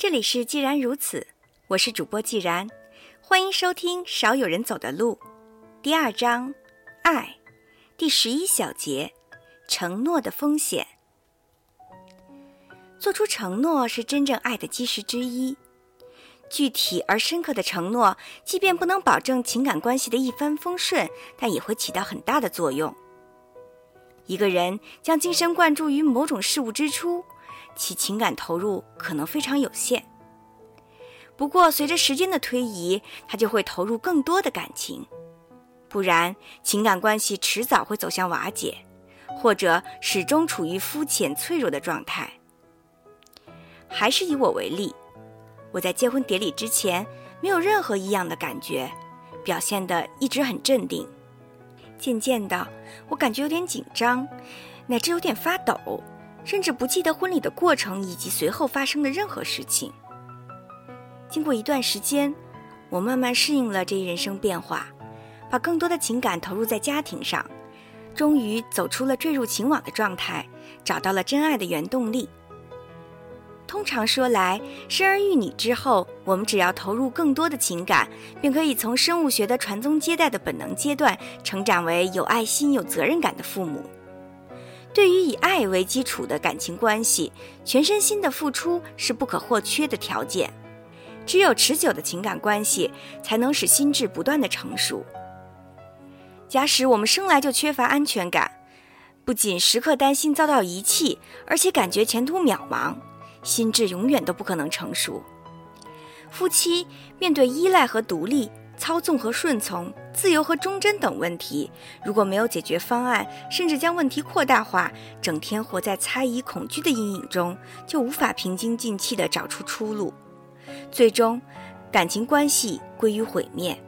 这里是既然如此，我是主播既然，欢迎收听《少有人走的路》第二章，爱第十一小节，承诺的风险。做出承诺是真正爱的基石之一。具体而深刻的承诺，即便不能保证情感关系的一帆风顺，但也会起到很大的作用。一个人将精神灌注于某种事物之初，其情感投入可能非常有限。不过，随着时间的推移，他就会投入更多的感情，不然情感关系迟早会走向瓦解，或者始终处于肤浅脆弱的状态。还是以我为例。我在结婚典礼之前没有任何异样的感觉，表现得一直很镇定。渐渐的，我感觉有点紧张，乃至有点发抖，甚至不记得婚礼的过程以及随后发生的任何事情。经过一段时间，我慢慢适应了这一人生变化，把更多的情感投入在家庭上，终于走出了坠入情网的状态，找到了真爱的原动力。通常说来，生儿育女之后，我们只要投入更多的情感，便可以从生物学的传宗接代的本能阶段，成长为有爱心、有责任感的父母。对于以爱为基础的感情关系，全身心的付出是不可或缺的条件。只有持久的情感关系，才能使心智不断的成熟。假使我们生来就缺乏安全感，不仅时刻担心遭到遗弃，而且感觉前途渺茫。心智永远都不可能成熟。夫妻面对依赖和独立、操纵和顺从、自由和忠贞等问题，如果没有解决方案，甚至将问题扩大化，整天活在猜疑、恐惧的阴影中，就无法平心静气地找出出路，最终感情关系归于毁灭。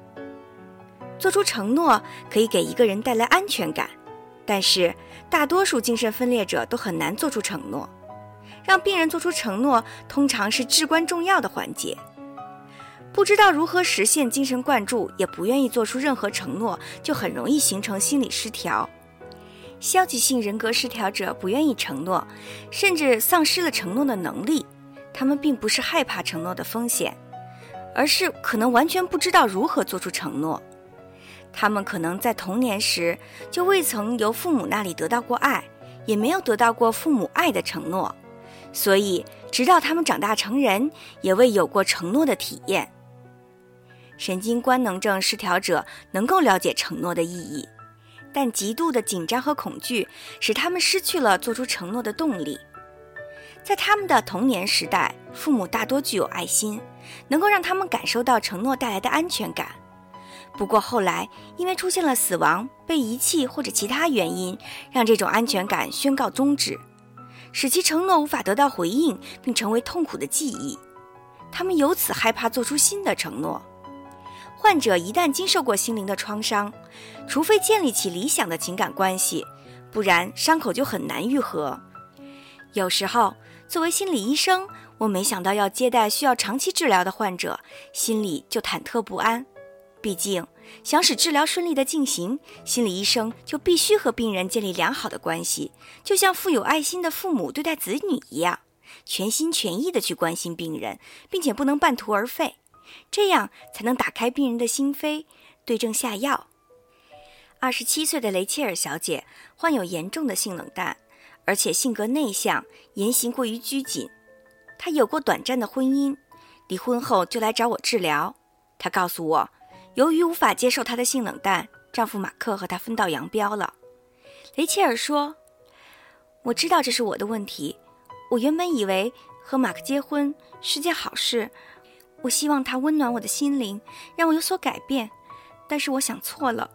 做出承诺可以给一个人带来安全感，但是大多数精神分裂者都很难做出承诺。让病人做出承诺，通常是至关重要的环节。不知道如何实现精神灌注，也不愿意做出任何承诺，就很容易形成心理失调。消极性人格失调者不愿意承诺，甚至丧失了承诺的能力。他们并不是害怕承诺的风险，而是可能完全不知道如何做出承诺。他们可能在童年时就未曾由父母那里得到过爱，也没有得到过父母爱的承诺。所以，直到他们长大成人，也未有过承诺的体验。神经官能症失调者能够了解承诺的意义，但极度的紧张和恐惧使他们失去了做出承诺的动力。在他们的童年时代，父母大多具有爱心，能够让他们感受到承诺带来的安全感。不过后来，因为出现了死亡、被遗弃或者其他原因，让这种安全感宣告终止。使其承诺无法得到回应，并成为痛苦的记忆，他们由此害怕做出新的承诺。患者一旦经受过心灵的创伤，除非建立起理想的情感关系，不然伤口就很难愈合。有时候，作为心理医生，我没想到要接待需要长期治疗的患者，心里就忐忑不安。毕竟，想使治疗顺利的进行，心理医生就必须和病人建立良好的关系，就像富有爱心的父母对待子女一样，全心全意的去关心病人，并且不能半途而废，这样才能打开病人的心扉，对症下药。二十七岁的雷切尔小姐患有严重的性冷淡，而且性格内向，言行过于拘谨。她有过短暂的婚姻，离婚后就来找我治疗。她告诉我。由于无法接受她的性冷淡，丈夫马克和她分道扬镳了。雷切尔说：“我知道这是我的问题。我原本以为和马克结婚是件好事，我希望他温暖我的心灵，让我有所改变。但是我想错了，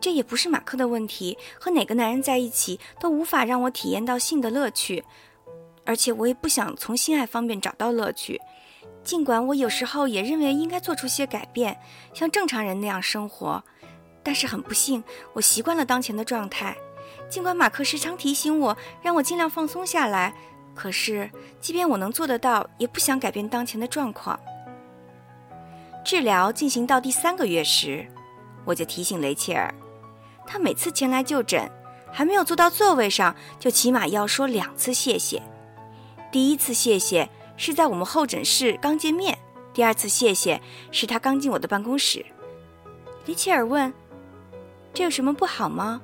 这也不是马克的问题。和哪个男人在一起都无法让我体验到性的乐趣，而且我也不想从性爱方面找到乐趣。”尽管我有时候也认为应该做出些改变，像正常人那样生活，但是很不幸，我习惯了当前的状态。尽管马克时常提醒我，让我尽量放松下来，可是即便我能做得到，也不想改变当前的状况。治疗进行到第三个月时，我就提醒雷切尔，他每次前来就诊，还没有坐到座位上，就起码要说两次谢谢。第一次谢谢。是在我们候诊室刚见面；第二次谢谢是他刚进我的办公室。雷切尔问：“这有什么不好吗？”“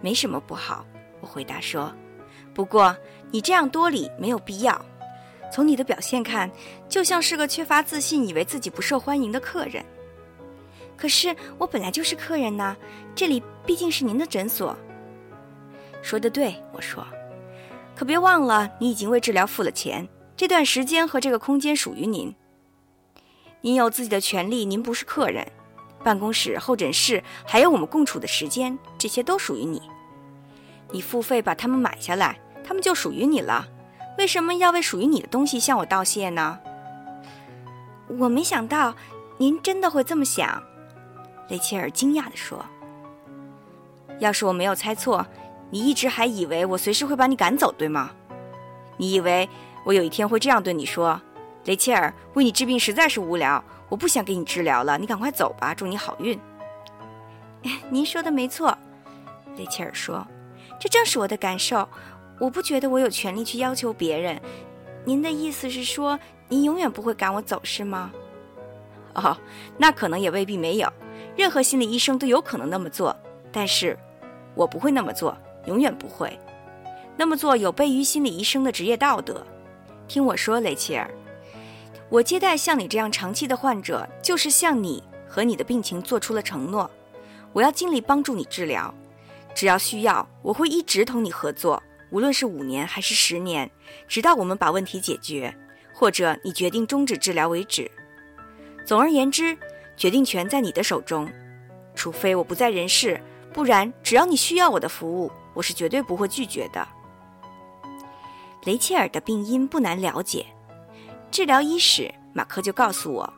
没什么不好。”我回答说。“不过你这样多礼没有必要。从你的表现看，就像是个缺乏自信、以为自己不受欢迎的客人。”“可是我本来就是客人呐，这里毕竟是您的诊所。”“说的对。”我说。“可别忘了，你已经为治疗付了钱，这段时间和这个空间属于您。您有自己的权利，您不是客人。”办公室、候诊室，还有我们共处的时间，这些都属于你。你付费把它们买下来，它们就属于你了。为什么要为属于你的东西向我道谢呢？我没想到您真的会这么想，雷切尔惊讶地说。要是我没有猜错，你一直还以为我随时会把你赶走，对吗？你以为我有一天会这样对你说：“雷切尔，为你治病实在是无聊。”我不想给你治疗了，你赶快走吧。祝你好运。您说的没错，雷切尔说，这正是我的感受。我不觉得我有权利去要求别人。您的意思是说，您永远不会赶我走，是吗？哦，那可能也未必没有。任何心理医生都有可能那么做，但是我不会那么做，永远不会。那么做有悖于心理医生的职业道德。听我说，雷切尔。我接待像你这样长期的患者，就是向你和你的病情做出了承诺。我要尽力帮助你治疗，只要需要，我会一直同你合作，无论是五年还是十年，直到我们把问题解决，或者你决定终止治疗为止。总而言之，决定权在你的手中，除非我不在人世，不然只要你需要我的服务，我是绝对不会拒绝的。雷切尔的病因不难了解。治疗伊始，马克就告诉我：“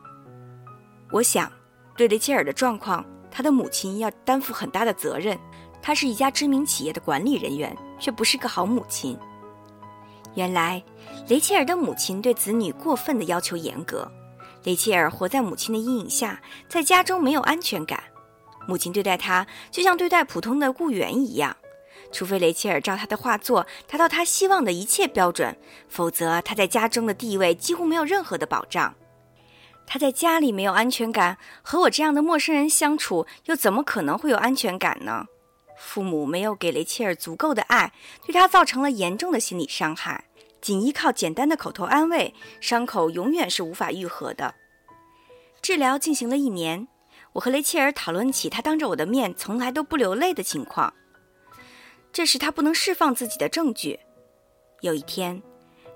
我想，对雷切尔的状况，他的母亲要担负很大的责任。他是一家知名企业的管理人员，却不是个好母亲。原来，雷切尔的母亲对子女过分的要求严格。雷切尔活在母亲的阴影下，在家中没有安全感。母亲对待她，就像对待普通的雇员一样。”除非雷切尔照她的画作达到她希望的一切标准，否则她在家中的地位几乎没有任何的保障。她在家里没有安全感，和我这样的陌生人相处，又怎么可能会有安全感呢？父母没有给雷切尔足够的爱，对他造成了严重的心理伤害。仅依靠简单的口头安慰，伤口永远是无法愈合的。治疗进行了一年，我和雷切尔讨论起他当着我的面从来都不流泪的情况。这是他不能释放自己的证据。有一天，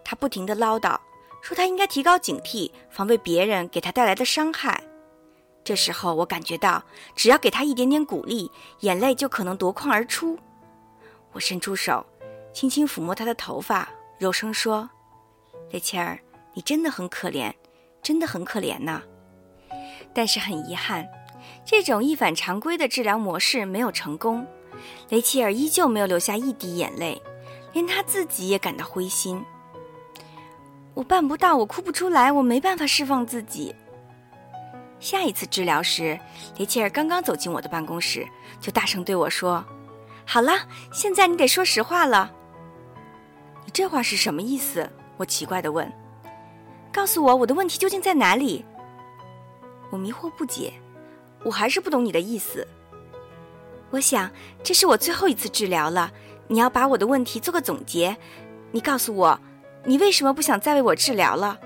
他不停地唠叨，说他应该提高警惕，防备别人给他带来的伤害。这时候，我感觉到，只要给他一点点鼓励，眼泪就可能夺眶而出。我伸出手，轻轻抚摸他的头发，柔声说：“雷切尔，你真的很可怜，真的很可怜呐。”但是很遗憾，这种一反常规的治疗模式没有成功。雷切尔依旧没有流下一滴眼泪，连他自己也感到灰心。我办不到，我哭不出来，我没办法释放自己。下一次治疗时，雷切尔刚刚走进我的办公室，就大声对我说：“好了，现在你得说实话了。”你这话是什么意思？我奇怪地问。“告诉我，我的问题究竟在哪里？”我迷惑不解，我还是不懂你的意思。我想，这是我最后一次治疗了。你要把我的问题做个总结。你告诉我，你为什么不想再为我治疗了？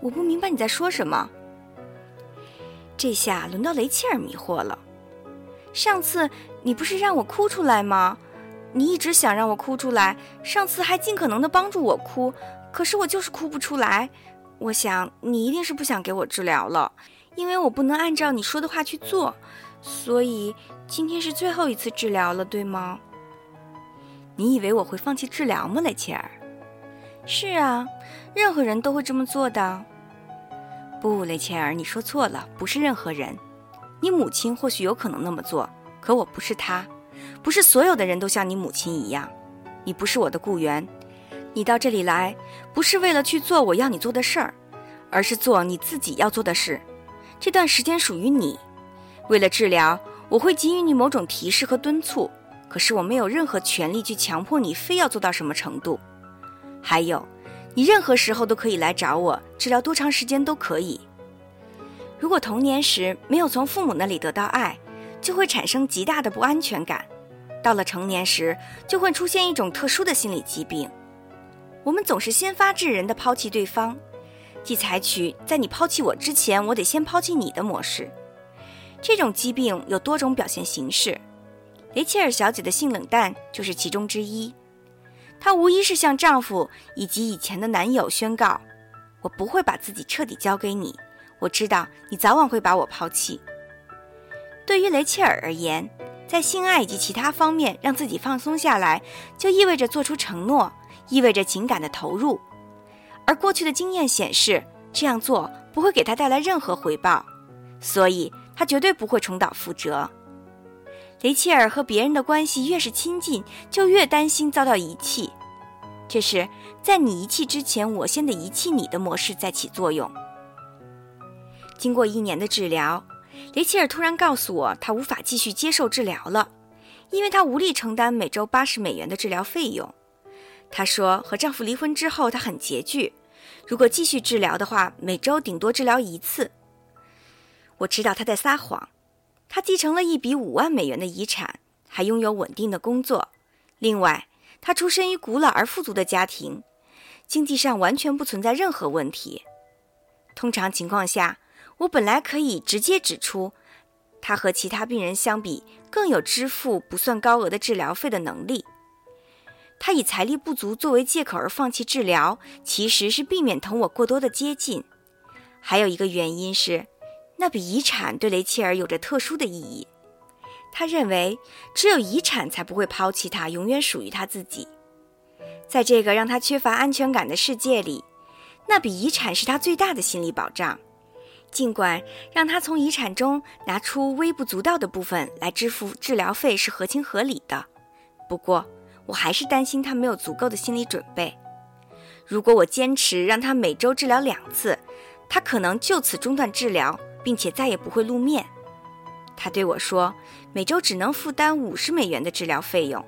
我不明白你在说什么。这下轮到雷切尔迷惑了。上次你不是让我哭出来吗？你一直想让我哭出来，上次还尽可能的帮助我哭，可是我就是哭不出来。我想你一定是不想给我治疗了，因为我不能按照你说的话去做。所以今天是最后一次治疗了，对吗？你以为我会放弃治疗吗，雷切尔？是啊，任何人都会这么做的。不，雷切尔，你说错了，不是任何人。你母亲或许有可能那么做，可我不是她，不是所有的人都像你母亲一样。你不是我的雇员，你到这里来不是为了去做我要你做的事儿，而是做你自己要做的事。这段时间属于你。为了治疗，我会给予你某种提示和敦促，可是我没有任何权利去强迫你非要做到什么程度。还有，你任何时候都可以来找我，治疗多长时间都可以。如果童年时没有从父母那里得到爱，就会产生极大的不安全感；到了成年时，就会出现一种特殊的心理疾病。我们总是先发制人的抛弃对方，即采取在你抛弃我之前，我得先抛弃你的模式。这种疾病有多种表现形式，雷切尔小姐的性冷淡就是其中之一。她无疑是向丈夫以及以前的男友宣告：“我不会把自己彻底交给你。我知道你早晚会把我抛弃。”对于雷切尔而言，在性爱以及其他方面让自己放松下来，就意味着做出承诺，意味着情感的投入。而过去的经验显示，这样做不会给她带来任何回报，所以。他绝对不会重蹈覆辙。雷切尔和别人的关系越是亲近，就越担心遭到遗弃。这是在你遗弃之前，我先得遗弃你的模式在起作用。经过一年的治疗，雷切尔突然告诉我，她无法继续接受治疗了，因为她无力承担每周八十美元的治疗费用。她说，和丈夫离婚之后，她很拮据，如果继续治疗的话，每周顶多治疗一次。我知道她在撒谎。她继承了一笔五万美元的遗产，还拥有稳定的工作。另外，他出身于古老而富足的家庭，经济上完全不存在任何问题。通常情况下，我本来可以直接指出，他和其他病人相比更有支付不算高额的治疗费的能力。他以财力不足作为借口而放弃治疗，其实是避免同我过多的接近。还有一个原因是。那笔遗产对雷切尔有着特殊的意义，他认为只有遗产才不会抛弃他，永远属于他自己。在这个让他缺乏安全感的世界里，那笔遗产是他最大的心理保障。尽管让他从遗产中拿出微不足道的部分来支付治疗费是合情合理的，不过我还是担心他没有足够的心理准备。如果我坚持让他每周治疗两次，他可能就此中断治疗。并且再也不会露面。他对我说：“每周只能负担五十美元的治疗费用，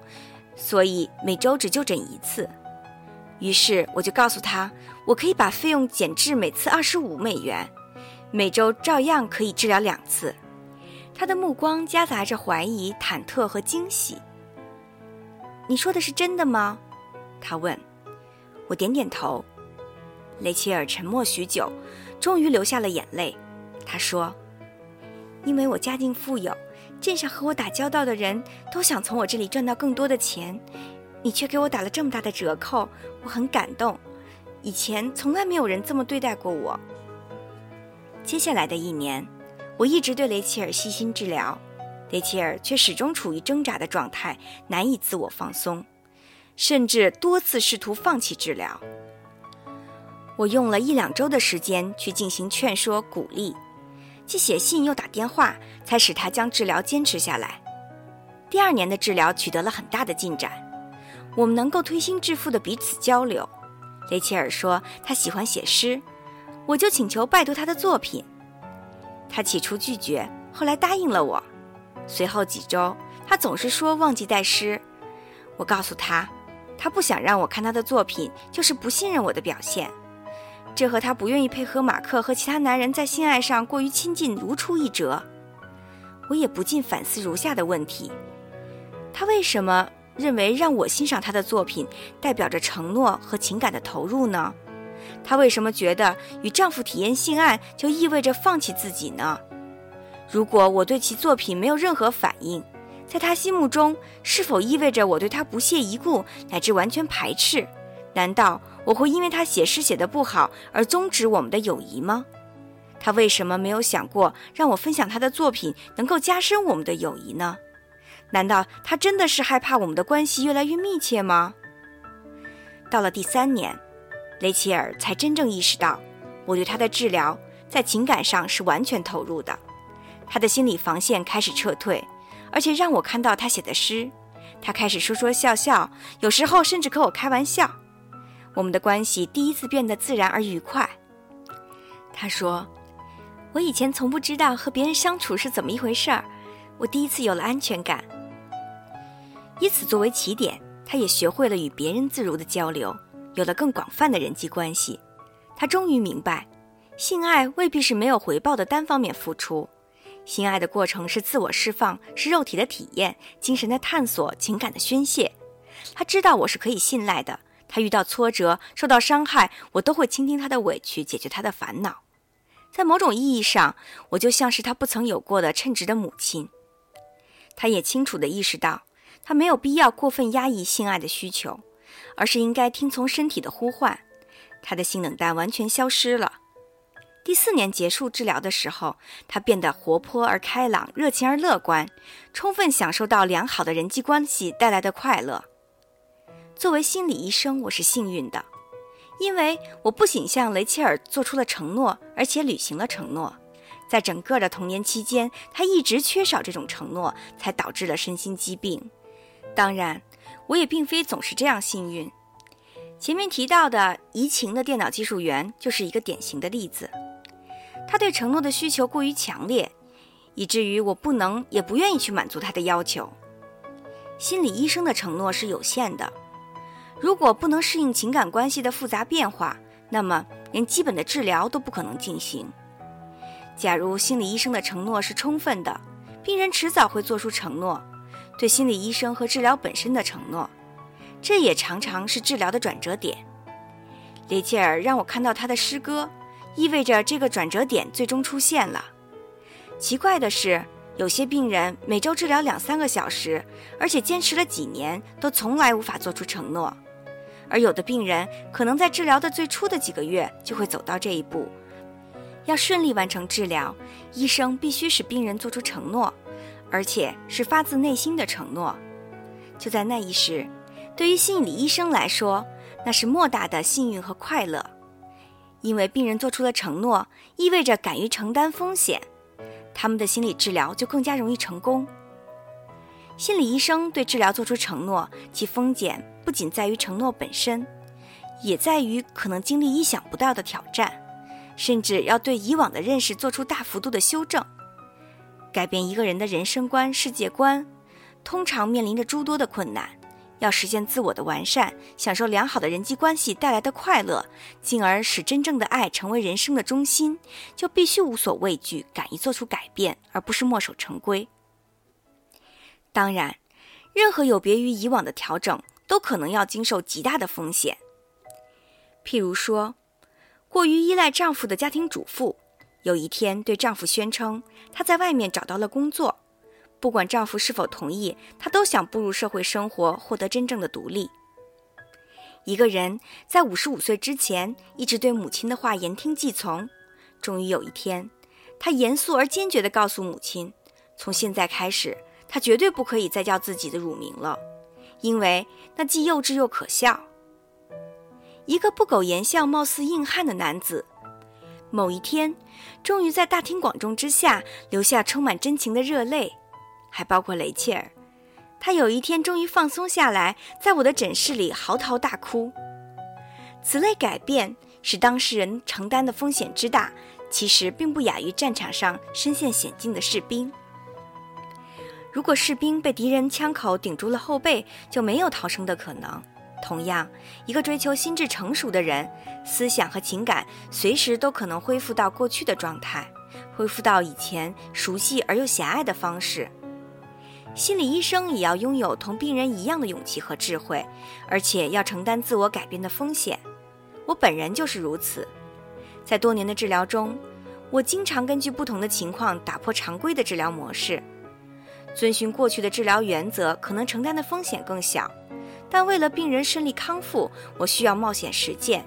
所以每周只就诊一次。”于是我就告诉他：“我可以把费用减至每次二十五美元，每周照样可以治疗两次。”他的目光夹杂着怀疑、忐忑和惊喜。“你说的是真的吗？”他问。我点点头。雷切尔沉默许久，终于流下了眼泪。他说：“因为我家境富有，镇上和我打交道的人都想从我这里赚到更多的钱，你却给我打了这么大的折扣，我很感动。以前从来没有人这么对待过我。”接下来的一年，我一直对雷切尔悉心治疗，雷切尔却始终处于挣扎的状态，难以自我放松，甚至多次试图放弃治疗。我用了一两周的时间去进行劝说、鼓励。既写信又打电话，才使他将治疗坚持下来。第二年的治疗取得了很大的进展，我们能够推心置腹地彼此交流。雷切尔说他喜欢写诗，我就请求拜读他的作品。他起初拒绝，后来答应了我。随后几周，他总是说忘记带诗。我告诉他，他不想让我看他的作品，就是不信任我的表现。这和她不愿意配合马克和其他男人在性爱上过于亲近如出一辙。我也不禁反思如下的问题：他为什么认为让我欣赏他的作品代表着承诺和情感的投入呢？她为什么觉得与丈夫体验性爱就意味着放弃自己呢？如果我对其作品没有任何反应，在她心目中是否意味着我对他不屑一顾乃至完全排斥？难道？我会因为他写诗写得不好而终止我们的友谊吗？他为什么没有想过让我分享他的作品能够加深我们的友谊呢？难道他真的是害怕我们的关系越来越密切吗？到了第三年，雷切尔才真正意识到我对他的治疗在情感上是完全投入的。他的心理防线开始撤退，而且让我看到他写的诗。他开始说说笑笑，有时候甚至和我开玩笑。我们的关系第一次变得自然而愉快。他说：“我以前从不知道和别人相处是怎么一回事儿，我第一次有了安全感。以此作为起点，他也学会了与别人自如的交流，有了更广泛的人际关系。他终于明白，性爱未必是没有回报的单方面付出，性爱的过程是自我释放，是肉体的体验、精神的探索、情感的宣泄。他知道我是可以信赖的。他遇到挫折、受到伤害，我都会倾听他的委屈，解决他的烦恼。在某种意义上，我就像是他不曾有过的称职的母亲。他也清楚地意识到，他没有必要过分压抑性爱的需求，而是应该听从身体的呼唤。他的性冷淡完全消失了。第四年结束治疗的时候，他变得活泼而开朗、热情而乐观，充分享受到良好的人际关系带来的快乐。作为心理医生，我是幸运的，因为我不仅向雷切尔做出了承诺，而且履行了承诺。在整个的童年期间，他一直缺少这种承诺，才导致了身心疾病。当然，我也并非总是这样幸运。前面提到的移情的电脑技术员就是一个典型的例子。他对承诺的需求过于强烈，以至于我不能也不愿意去满足他的要求。心理医生的承诺是有限的，如果不能适应情感关系的复杂变化，那么连基本的治疗都不可能进行。假如心理医生的承诺是充分的，病人迟早会做出承诺，对心理医生和治疗本身的承诺，这也常常是治疗的转折点。雷切尔让我看到他的诗歌，意味着这个转折点最终出现了。奇怪的是，有些病人每周治疗两三个小时，而且坚持了几年，都从来无法做出承诺；而有的病人可能在治疗的最初的几个月就会走到这一步。要顺利完成治疗，医生必须使病人做出承诺，而且是发自内心的承诺。就在那一时，对于心理医生来说，那是莫大的幸运和快乐，因为病人做出了承诺，意味着敢于承担风险，他们的心理治疗就更加容易成功。心理医生对治疗做出承诺，其风险不仅在于承诺本身，也在于可能经历意想不到的挑战。甚至要对以往的认识做出大幅度的修正，改变一个人的人生观、世界观，通常面临着诸多的困难。要实现自我的完善，享受良好的人际关系带来的快乐，进而使真正的爱成为人生的中心，就必须无所畏惧，敢于做出改变，而不是墨守成规。当然，任何有别于以往的调整，都可能要经受极大的风险。譬如说。过于依赖丈夫的家庭主妇，有一天对丈夫宣称她在外面找到了工作，不管丈夫是否同意，她都想步入社会生活，获得真正的独立。一个人在五十五岁之前一直对母亲的话言听计从，终于有一天，他严肃而坚决地告诉母亲，从现在开始，他绝对不可以再叫自己的乳名了，因为那既幼稚又可笑。一个不苟言笑、貌似硬汉的男子，某一天，终于在大庭广众之下流下充满真情的热泪，还包括雷切尔。他有一天终于放松下来，在我的诊室里嚎啕大哭。此类改变使当事人承担的风险之大，其实并不亚于战场上身陷险境的士兵。如果士兵被敌人枪口顶住了后背，就没有逃生的可能。同样，一个追求心智成熟的人，思想和情感随时都可能恢复到过去的状态，恢复到以前熟悉而又狭隘的方式。心理医生也要拥有同病人一样的勇气和智慧，而且要承担自我改变的风险。我本人就是如此。在多年的治疗中，我经常根据不同的情况打破常规的治疗模式，遵循过去的治疗原则，可能承担的风险更小。但为了病人顺利康复，我需要冒险实践。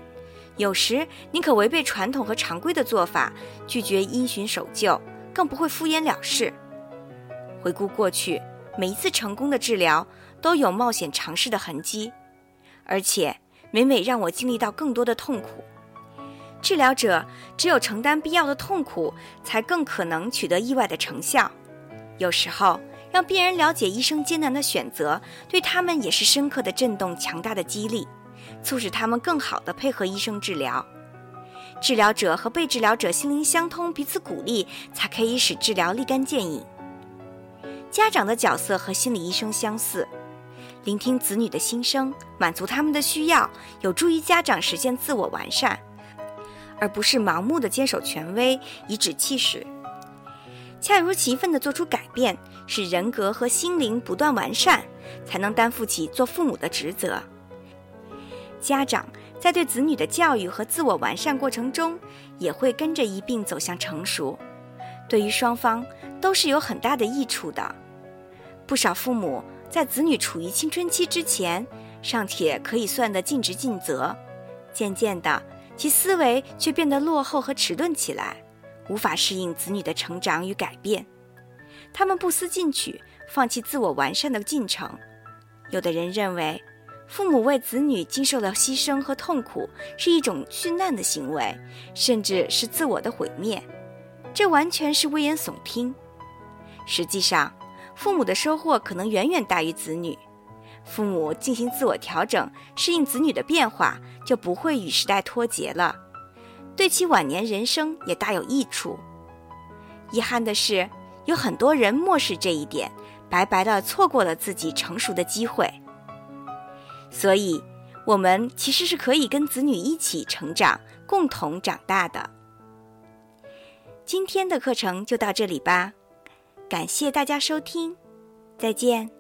有时宁可违背传统和常规的做法，拒绝因循守旧，更不会敷衍了事。回顾过去，每一次成功的治疗都有冒险尝试的痕迹，而且每每让我经历到更多的痛苦。治疗者只有承担必要的痛苦，才更可能取得意外的成效。有时候。让病人了解医生艰难的选择，对他们也是深刻的震动、强大的激励，促使他们更好地配合医生治疗。治疗者和被治疗者心灵相通，彼此鼓励，才可以使治疗立竿见影。家长的角色和心理医生相似，聆听子女的心声，满足他们的需要，有助于家长实现自我完善，而不是盲目的坚守权威，颐指气使。恰如其分地做出改变，使人格和心灵不断完善，才能担负起做父母的职责。家长在对子女的教育和自我完善过程中，也会跟着一并走向成熟，对于双方都是有很大的益处的。不少父母在子女处于青春期之前，尚且可以算得尽职尽责，渐渐的，其思维却变得落后和迟钝起来，无法适应子女的成长与改变。他们不思进取，放弃自我完善的进程。有的人认为。父母为子女经受了牺牲和痛苦，是一种殉难的行为，甚至是自我的毁灭。这完全是危言耸听。实际上，父母的收获可能远远大于子女。父母进行自我调整，适应子女的变化，就不会与时代脱节了，对其晚年人生也大有益处。遗憾的是，有很多人漠视这一点，白白的错过了自己成熟的机会。所以，我们其实是可以跟子女一起成长，共同长大的。今天的课程就到这里吧，感谢大家收听，再见。